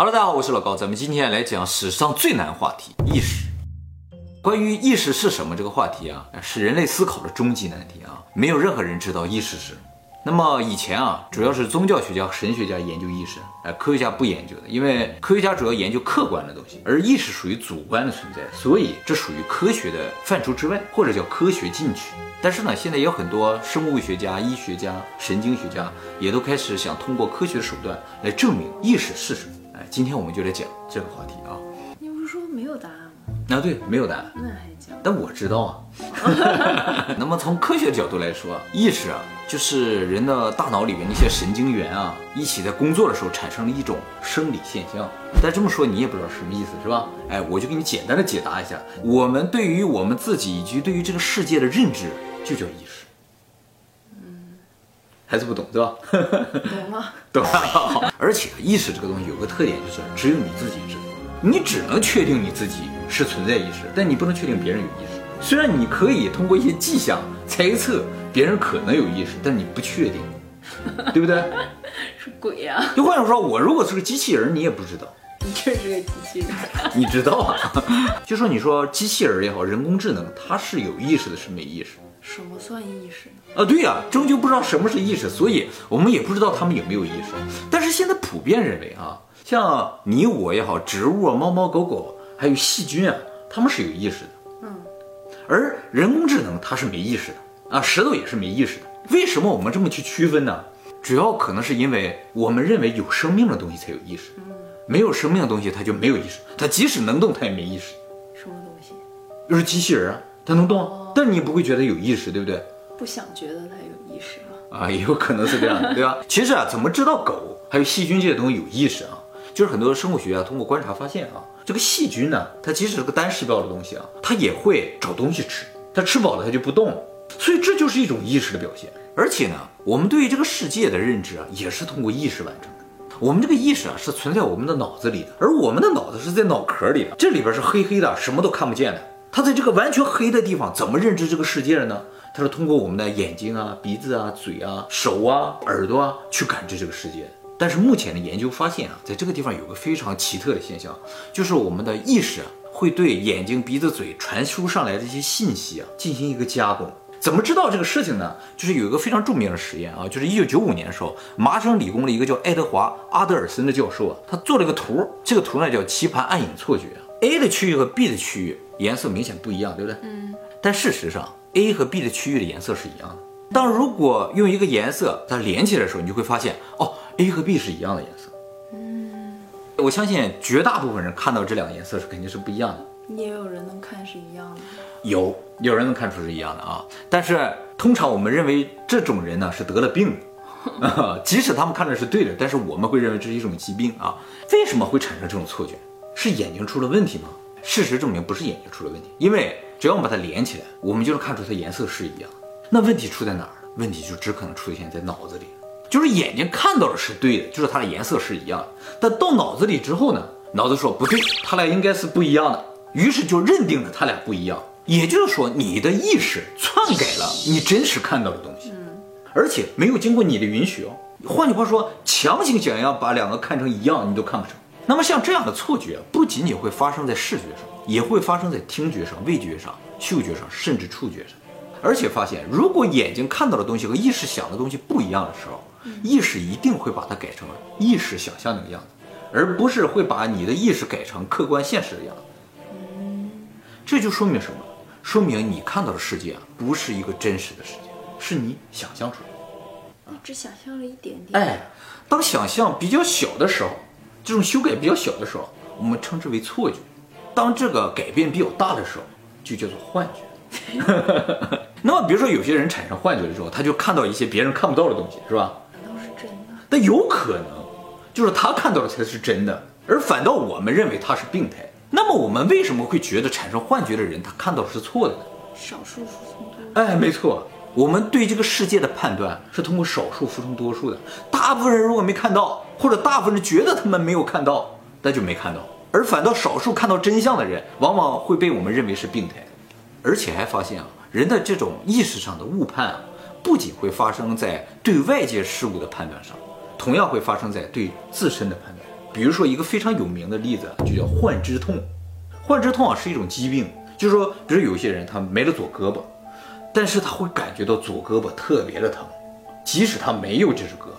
Hello，大家好，我是老高，咱们今天来讲史上最难话题——意识。关于意识是什么这个话题啊，是人类思考的终极难题啊，没有任何人知道意识是什么。那么以前啊，主要是宗教学家、神学家研究意识，哎，科学家不研究的，因为科学家主要研究客观的东西，而意识属于主观的存在，所以这属于科学的范畴之外，或者叫科学禁区。但是呢，现在有很多生物学家、医学家、神经学家也都开始想通过科学手段来证明意识是什么。哎，今天我们就来讲这个话题啊。你不是说没有答案吗？啊，对，没有答案，那还讲？但我知道啊。那么从科学角度来说，意识啊，就是人的大脑里面那些神经元啊，一起在工作的时候产生了一种生理现象。但这么说你也不知道什么意思是吧？哎，我就给你简单的解答一下，我们对于我们自己以及对于这个世界的认知，就叫意识。嗯，还是不懂对吧？懂吗。懂了。好 而且意识这个东西有个特点，就是只有你自己知道，你只能确定你自己是存在意识，但你不能确定别人有意识。虽然你可以通过一些迹象猜测别人可能有意识，但你不确定，对不对？是鬼呀、就换句话说，我如果是个机器人，你也不知道，你就是个机器人。你知道啊？就说你说机器人也好，人工智能，它是有意识的，是没意识什么算意识呢？啊？对呀、终究不知道什么是意识，所以我们也不知道他们有没有意识。但是现在普遍认为啊，像你我也好，植物啊、猫猫狗狗，还有细菌啊，它们是有意识的。嗯，而人工智能它是没意识的啊，石头也是没意识的。为什么我们这么去区分呢？主要可能是因为我们认为有生命的东西才有意识，没有生命的东西它就没有意识，它即使能动它也没意识。什么东西？就是机器人啊，它能动，但你不会觉得有意识，对不对？不想觉得它有意识吗？啊，也有可能是这样的，对吧？其实啊，怎么知道狗还有细菌这些东西有意识啊？就是很多生物学家通过观察发现啊，这个细菌呢，它即使是个单细胞的东西啊，它也会找东西吃，它吃饱了它就不动了，所以这就是一种意识的表现。而且呢，我们对于这个世界的认知啊，也是通过意识完成的。我们这个意识啊，是存在我们的脑子里的，而我们的脑子是在脑壳里的，这里边是黑黑的，什么都看不见的。他在这个完全黑的地方，怎么认知这个世界的呢？他是通过我们的眼睛啊、鼻子啊、嘴啊、手啊、耳朵啊去感知这个世界的。但是目前的研究发现啊，在这个地方有个非常奇特的现象，就是我们的意识啊会对眼睛、鼻子、嘴传输上来的一些信息啊进行一个加工。怎么知道这个事情呢？就是有一个非常著名的实验啊，就是一九九五年的时候，麻省理工的一个叫爱德华·阿德尔森的教授啊，他做了个图，这个图呢叫棋盘暗影错觉。A 的区域和 B 的区域颜色明显不一样，对不对？嗯。但事实上，A 和 B 的区域的颜色是一样的。当如果用一个颜色它连起来的时候，你就会发现哦，A 和 B 是一样的颜色。嗯。我相信绝大部分人看到这两个颜色是肯定是不一样的。也有人能看是一样的。有有人能看出是一样的啊，但是通常我们认为这种人呢是得了病 即使他们看着是对的，但是我们会认为这是一种疾病啊。为什么会产生这种错觉？是眼睛出了问题吗？事实证明不是眼睛出了问题，因为只要我们把它连起来，我们就能看出它颜色是一样的。那问题出在哪儿呢？问题就只可能出现在脑子里，就是眼睛看到的是对的，就是它的颜色是一样的，但到脑子里之后呢，脑子说不对，它俩应该是不一样的。于是就认定了它俩不一样，也就是说，你的意识篡改了你真实看到的东西，而且没有经过你的允许哦。换句话说，强行想要把两个看成一样，你都看不成。那么像这样的错觉，不仅仅会发生在视觉上，也会发生在听觉上、味觉上、嗅觉上，甚至触觉上。而且发现，如果眼睛看到的东西和意识想的东西不一样的时候，意识一定会把它改成了意识想象那个样子，而不是会把你的意识改成客观现实的样子。这就说明什么？说明你看到的世界啊，不是一个真实的世界，是你想象出来的。你只想象了一点点。哎，当想象比较小的时候，这种修改比较小的时候，我们称之为错觉；当这个改变比较大的时候，就叫做幻觉。那么，比如说有些人产生幻觉的时候，他就看到一些别人看不到的东西，是吧？难道是真的？但有可能就是他看到的才是真的，而反倒我们认为他是病态。那么我们为什么会觉得产生幻觉的人他看到的是错的呢？少数服从多数。哎，没错，我们对这个世界的判断是通过少数服从多数的。大部分人如果没看到，或者大部分人觉得他们没有看到，那就没看到。而反倒少数看到真相的人，往往会被我们认为是病态。而且还发现啊，人的这种意识上的误判啊，不仅会发生在对外界事物的判断上，同样会发生在对自身的判断。比如说一个非常有名的例子，就叫幻肢痛。幻肢痛啊是一种疾病，就是说，比如有些人他没了左胳膊，但是他会感觉到左胳膊特别的疼，即使他没有这只胳膊。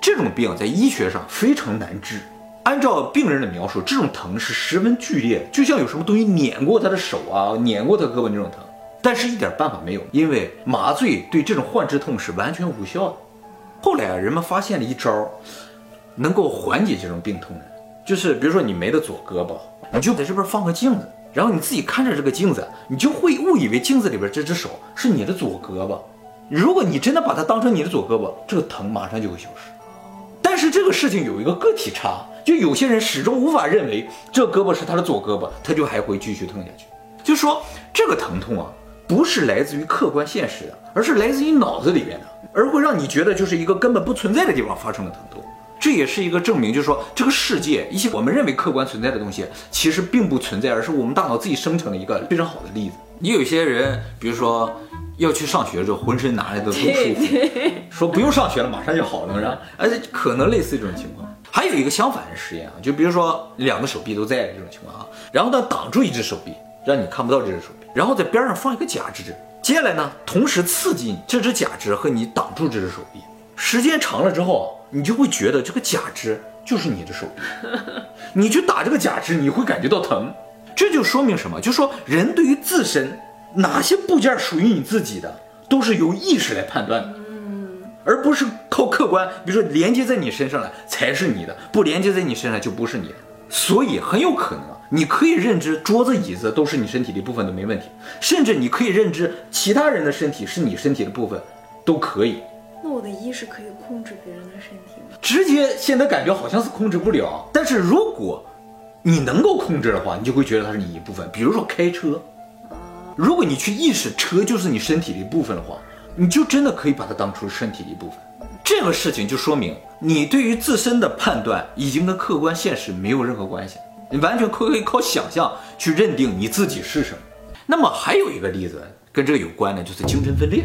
这种病在医学上非常难治。按照病人的描述，这种疼是十分剧烈，就像有什么东西碾过他的手啊，碾过他胳膊那种疼。但是，一点办法没有，因为麻醉对这种患肢痛是完全无效的。后来啊，人们发现了一招，能够缓解这种病痛的，就是比如说你没了左胳膊，你就在这边放个镜子，然后你自己看着这个镜子，你就会误以为镜子里边这只手是你的左胳膊。如果你真的把它当成你的左胳膊，这个疼马上就会消失。但是这个事情有一个个体差，就有些人始终无法认为这胳膊是他的左胳膊，他就还会继续痛下去。就说这个疼痛啊。不是来自于客观现实的，而是来自于脑子里面的，而会让你觉得就是一个根本不存在的地方发生了疼痛。这也是一个证明，就是说这个世界一些我们认为客观存在的东西，其实并不存在，而是我们大脑自己生成的一个非常好的例子。你有些人，比如说要去上学的时候，浑身拿来的都不舒服，说不用上学了，马上就好了，是吧？而且可能类似这种情况。还有一个相反的实验啊，就比如说两个手臂都在这种情况啊，然后呢挡住一只手臂，让你看不到这只手臂。然后在边上放一个假肢，接下来呢，同时刺激这只假肢和你挡住这只手臂，时间长了之后，你就会觉得这个假肢就是你的手臂。你去打这个假肢，你会感觉到疼，这就说明什么？就说人对于自身哪些部件属于你自己的，都是由意识来判断的，而不是靠客观，比如说连接在你身上了才是你的，不连接在你身上就不是你的。所以很有可能。你可以认知桌子、椅子都是你身体的一部分都没问题，甚至你可以认知其他人的身体是你身体的部分，都可以。那我的意识可以控制别人的身体吗？直接现在感觉好像是控制不了，但是如果你能够控制的话，你就会觉得它是你一部分。比如说开车，如果你去意识车就是你身体的一部分的话，你就真的可以把它当成身体的一部分。这个事情就说明你对于自身的判断已经跟客观现实没有任何关系。你完全可以靠想象去认定你自己是什么。那么还有一个例子跟这个有关的，就是精神分裂。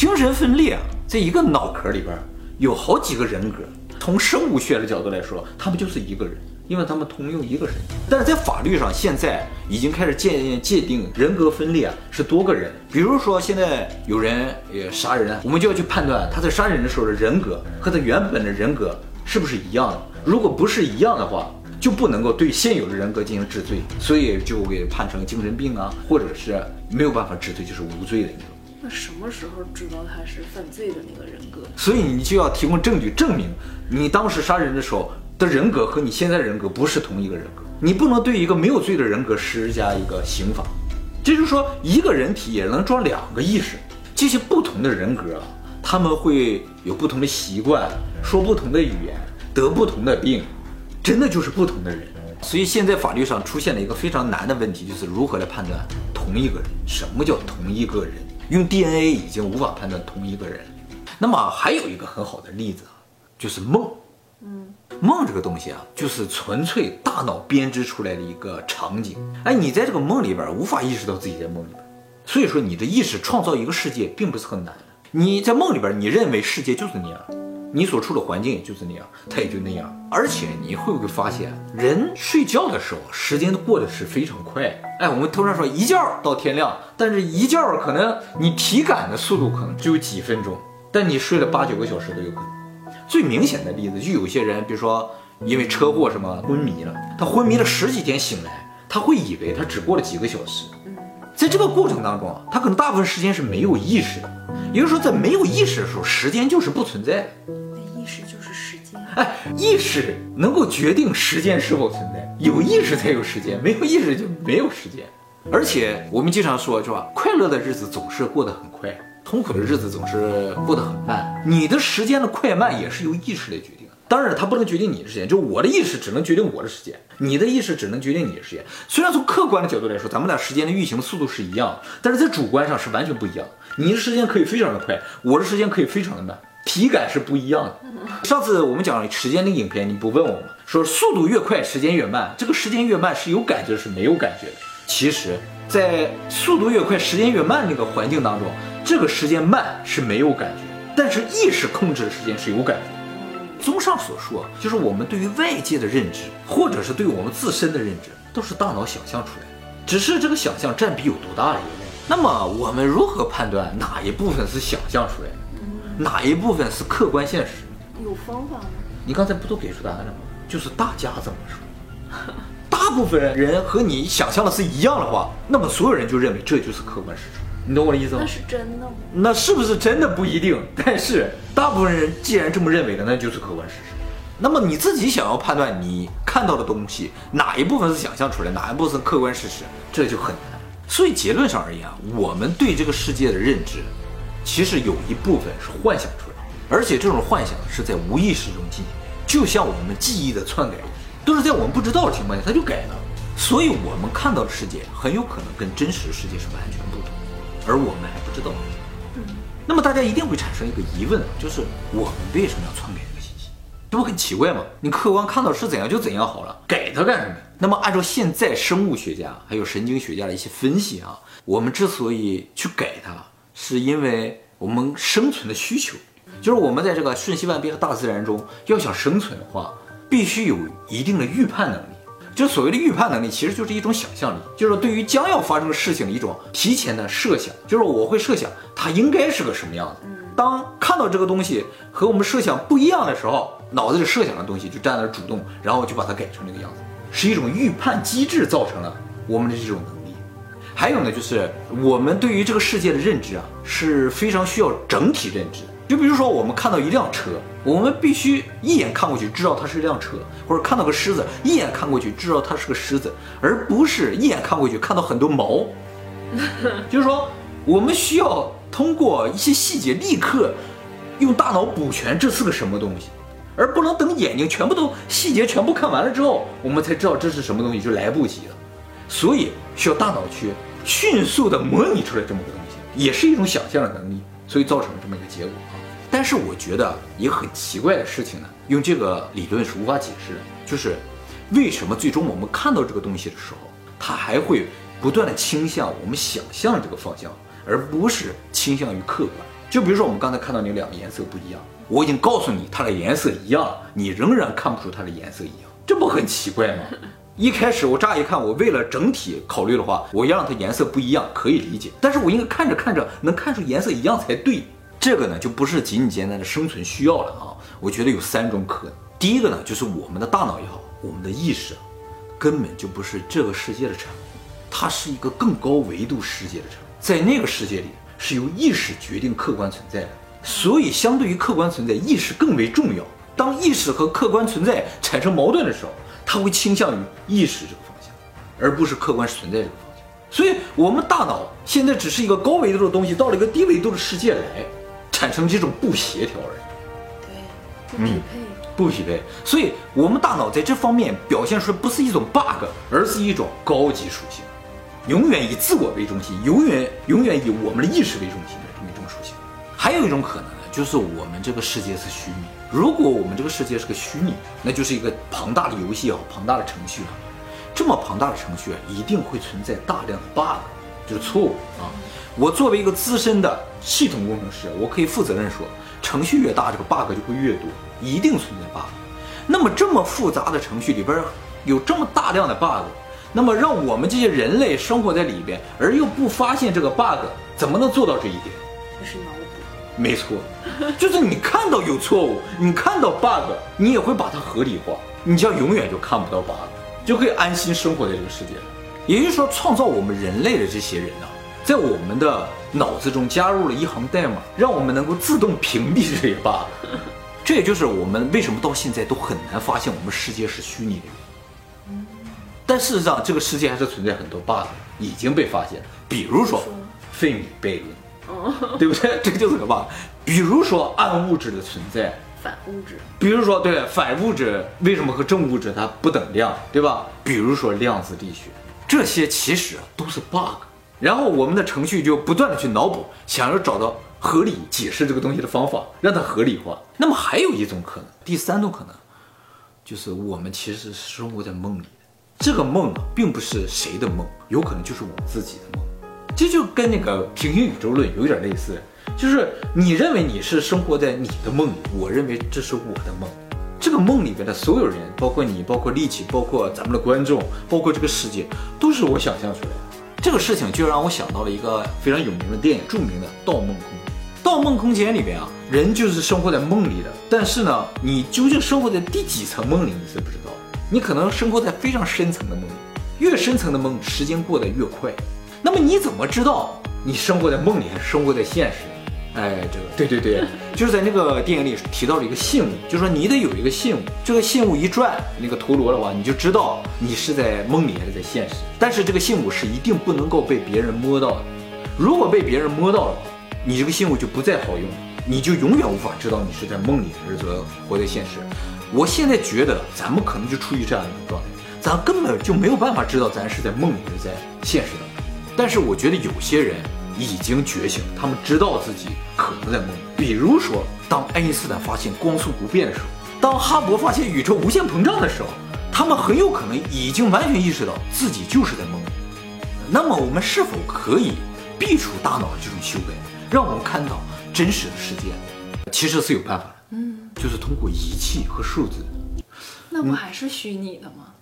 精神分裂啊，在一个脑壳里边有好几个人格。从生物学的角度来说，他们就是一个人，因为他们通用一个身体。但是在法律上，现在已经开始界界定人格分裂啊是多个人。比如说，现在有人呃杀人，我们就要去判断他在杀人的时候的人格和他原本的人格是不是一样的。如果不是一样的话，就不能够对现有的人格进行治罪，所以就给判成精神病啊，或者是没有办法治罪，就是无罪的那种。那什么时候知道他是犯罪的那个人格？所以你就要提供证据证明你当时杀人的时候的人格和你现在人格不是同一个人格。你不能对一个没有罪的人格施加一个刑法。这就是说，一个人体也能装两个意识，这些不同的人格，他们会有不同的习惯，说不同的语言，得不同的病。真的就是不同的人，所以现在法律上出现了一个非常难的问题，就是如何来判断同一个人？什么叫同一个人？用 DNA 已经无法判断同一个人。那么还有一个很好的例子啊，就是梦。嗯，梦这个东西啊，就是纯粹大脑编织出来的一个场景。哎，你在这个梦里边无法意识到自己在梦里边，所以说你的意识创造一个世界并不是很难。你在梦里边，你认为世界就是那样。你所处的环境就是那样，它也就那样。而且你会不会发现，人睡觉的时候，时间过得是非常快。哎，我们通常说一觉到天亮，但是一觉可能你体感的速度可能只有几分钟，但你睡了八九个小时都有可能。最明显的例子，就有些人，比如说因为车祸什么昏迷了，他昏迷了十几天醒来，他会以为他只过了几个小时。在这个过程当中啊，他可能大部分时间是没有意识的。也就是说，在没有意识的时候，时间就是不存在。那意识就是时间。哎，意识能够决定时间是否存在，有意识才有时间，没有意识就没有时间。而且我们经常说，是吧？快乐的日子总是过得很快，痛苦的日子总是过得很慢。你的时间的快慢也是由意识来决定。当然，它不能决定你的时间，就我的意识只能决定我的时间，你的意识只能决定你的时间。虽然从客观的角度来说，咱们俩时间的运行速度是一样，但是在主观上是完全不一样。你的时间可以非常的快，我的时间可以非常的慢，体感是不一样的。上次我们讲时间的影片，你不问我吗？说速度越快，时间越慢。这个时间越慢是有感觉是没有感觉的。其实，在速度越快，时间越慢那个环境当中，这个时间慢是没有感觉，但是意识控制的时间是有感觉。综上所述，就是我们对于外界的认知，或者是对我们自身的认知，都是大脑想象出来的，只是这个想象占比有多大而已。那么我们如何判断哪一部分是想象出来的，哪一部分是客观现实？有方法吗？你刚才不都给出答案了吗？就是大家这么说，大部分人和你想象的是一样的话，那么所有人就认为这就是客观事实。你懂我的意思吗那？是真的吗？那是不是真的不一定？但是大部分人既然这么认为的，那就是客观事实。那么你自己想要判断你看到的东西哪一部分是想象出来，哪一部分是客观事实，这就很难。所以结论上而言啊，我们对这个世界的认知，其实有一部分是幻想出来的，而且这种幻想是在无意识中进行的，就像我们记忆的篡改，都是在我们不知道的情况下它就改了。所以我们看到的世界很有可能跟真实的世界是完全而我们还不知道。那么大家一定会产生一个疑问啊，就是我们为什么要篡改这个信息？这不很奇怪吗？你客观看到是怎样就怎样好了，改它干什么？那么按照现在生物学家还有神经学家的一些分析啊，我们之所以去改它，是因为我们生存的需求，就是我们在这个瞬息万变的大自然中，要想生存的话，必须有一定的预判能力。就所谓的预判能力，其实就是一种想象力，就是对于将要发生的事情的一种提前的设想，就是我会设想它应该是个什么样子。当看到这个东西和我们设想不一样的时候，脑子里设想的东西就站在那儿主动，然后就把它改成这个样子，是一种预判机制造成了我们的这种能力。还有呢，就是我们对于这个世界的认知啊，是非常需要整体认知的。就比如说，我们看到一辆车，我们必须一眼看过去知道它是一辆车，或者看到个狮子，一眼看过去知道它是个狮子，而不是一眼看过去看到很多毛。就是说，我们需要通过一些细节立刻用大脑补全这是个什么东西，而不能等眼睛全部都细节全部看完了之后，我们才知道这是什么东西，就来不及了。所以需要大脑去迅速的模拟出来这么个东西，也是一种想象的能力，所以造成了这么一个结果啊。但是我觉得一个很奇怪的事情呢，用这个理论是无法解释的，就是为什么最终我们看到这个东西的时候，它还会不断的倾向我们想象这个方向，而不是倾向于客观。就比如说我们刚才看到那两个颜色不一样，我已经告诉你它的颜色一样了，你仍然看不出它的颜色一样，这不很奇怪吗？一开始我乍一看，我为了整体考虑的话，我要让它颜色不一样可以理解，但是我应该看着看着能看出颜色一样才对。这个呢就不是仅仅简单的生存需要了啊！我觉得有三种可能。第一个呢，就是我们的大脑也好，我们的意识啊，根本就不是这个世界的产物，它是一个更高维度世界的产物，在那个世界里是由意识决定客观存在的，所以相对于客观存在，意识更为重要。当意识和客观存在产生矛盾的时候，它会倾向于意识这个方向，而不是客观存在这个方向。所以，我们大脑现在只是一个高维度的东西，到了一个低维度的世界来，产生这种不协调而已。对，不匹配。不匹配，所以我们大脑在这方面表现出来不是一种 bug，而是一种高级属性，永远以自我为中心，永远永远以我们的意识为中心的这么一种属性。还有一种可能呢，就是我们这个世界是虚拟。如果我们这个世界是个虚拟，那就是一个庞大的游戏也好，庞大的程序啊。这么庞大的程序啊，一定会存在大量的 bug，就是错误啊。我作为一个资深的系统工程师，我可以负责任说，程序越大，这个 bug 就会越多，一定存在 bug。那么这么复杂的程序里边有这么大量的 bug，那么让我们这些人类生活在里边，而又不发现这个 bug，怎么能做到这一点？就是脑补。没错，就是你看到有错误，你看到 bug，你也会把它合理化，你将永远就看不到 bug，就可以安心生活在这个世界上。也就是说，创造我们人类的这些人呢、在我们的脑子中加入了一行代码，让我们能够自动屏蔽这些 bug。这也就是我们为什么到现在都很难发现我们世界是虚拟的原因。但事实上，这个世界还是存在很多 bug，已经被发现。比如说费米悖论，对不对？这个就是个 bug。比如说暗物质的存在，反物质。比如说对反物质为什么和正物质它不等量，对吧？比如说量子力学，这些其实都是 bug。然后我们的程序就不断的去脑补，想要找到合理解释这个东西的方法，让它合理化。那么还有一种可能，第三种可能，就是我们其实是生活在梦里的。这个梦啊，并不是谁的梦，有可能就是我自己的梦。这就跟那个平行宇宙论有点类似，就是你认为你是生活在你的梦里，我认为这是我的梦。这个梦里边的所有人，包括你，包括力气，包括咱们的观众，包括这个世界，都是我想象出来的。这个事情就让我想到了一个非常有名的电影，著名的《盗梦空间》。《盗梦空间》里边啊，人就是生活在梦里的，但是呢，你究竟生活在第几层梦里，你是不知道。你可能生活在非常深层的梦里，越深层的梦，时间过得越快。那么你怎么知道你生活在梦里还是生活在现实？哎，这个对对对，就是在那个电影里提到了一个信物，就是说你得有一个信物，这个信物一转那个陀螺的话，你就知道你是在梦里还是在现实。但是这个信物是一定不能够被别人摸到的，如果被别人摸到了，你这个信物就不再好用，你就永远无法知道你是在梦里还是在活在现实。我现在觉得咱们可能就处于这样一种状态，咱根本就没有办法知道咱是在梦里还是在现实当中。但是我觉得有些人。已经觉醒，他们知道自己可能在梦里。比如说，当爱因斯坦发现光速不变的时候，当哈勃发现宇宙无限膨胀的时候，他们很有可能已经完全意识到自己就是在梦里。那么，我们是否可以避除大脑的这种修改，让我们看到真实的世界？其实是有办法的，嗯，就是通过仪器和数字。那不还是虚拟的吗？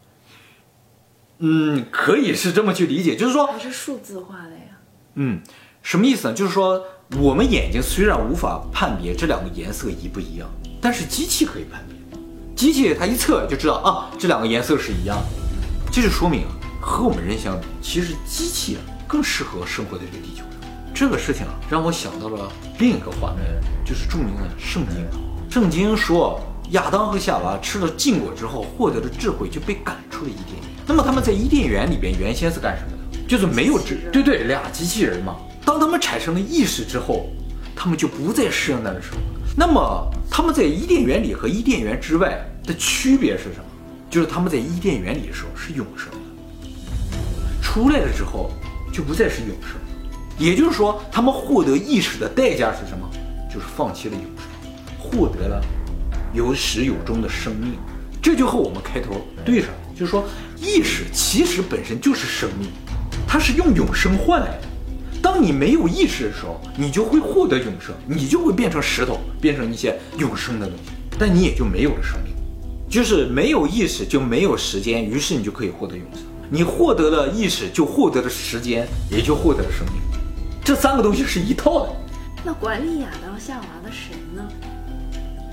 嗯，可以是这么去理解，就是说还是数字化的呀。嗯。什么意思呢？就是说，我们眼睛虽然无法判别这两个颜色一不一样，但是机器可以判别。机器它一测就知道啊，这两个颜色是一样的。这就说明啊，和我们人相比，其实机器更适合生活在这个地球上。这个事情啊，让我想到了另一个画面，就是著名的圣经。圣经说，亚当和夏娃吃了禁果之后，获得的智慧就被赶出了伊甸园。那么他们在伊甸园里边原先是干什么的？就是没有智，对对，俩机器人嘛。当他们产生了意识之后，他们就不再适应那个生活。那么他们在伊甸园里和伊甸园之外的区别是什么？就是他们在伊甸园里的时候是永生的，出来了之后就不再是永生。也就是说，他们获得意识的代价是什么？就是放弃了永生，获得了有始有终的生命。这就和我们开头对上了，就是说意识其实本身就是生命，它是用永生换来的。当你没有意识的时候，你就会获得永生，你就会变成石头，变成一些永生的东西，但你也就没有了生命。就是没有意识就没有时间，于是你就可以获得永生。你获得了意识，就获得了时间，也就获得了生命。这三个东西是一套的。那管理亚当夏娃的神呢？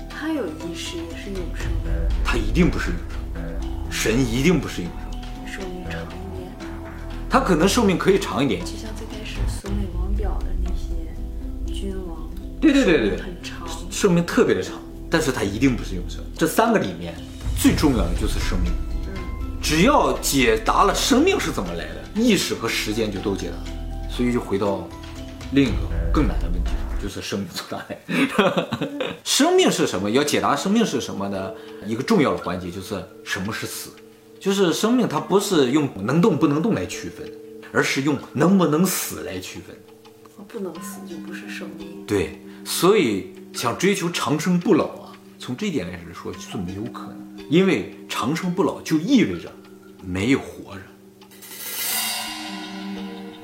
他有意识也是永生的？他一定不是永生，神一定不是永生。寿命长一点。他可能寿命可以长一点。对对对对，很长，寿命特别的长，但是它一定不是永生。这三个里面最重要的就是生命。嗯，只要解答了生命是怎么来的，意识和时间就都解答了。所以就回到另一个更难的问题上，就是生命从哪来？生命是什么？要解答生命是什么呢一个重要的环节就是什么是死？就是生命它不是用能动不能动来区分，而是用能不能死来区分。不能死就不是生命。对。所以想追求长生不老啊，从这一点来说是没有可能，因为长生不老就意味着没有活着，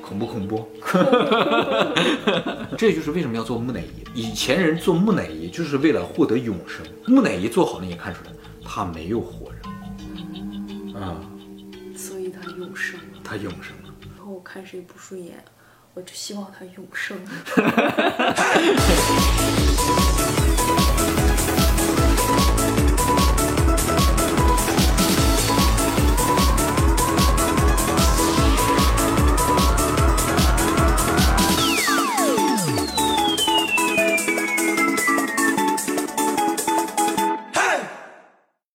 恐不恐怖。这就是为什么要做木乃伊。以前人做木乃伊就是为了获得永生。木乃伊做好了，你看出来他没有活着啊，所以他永生了。他永生看谁不顺眼。我就希望他永生。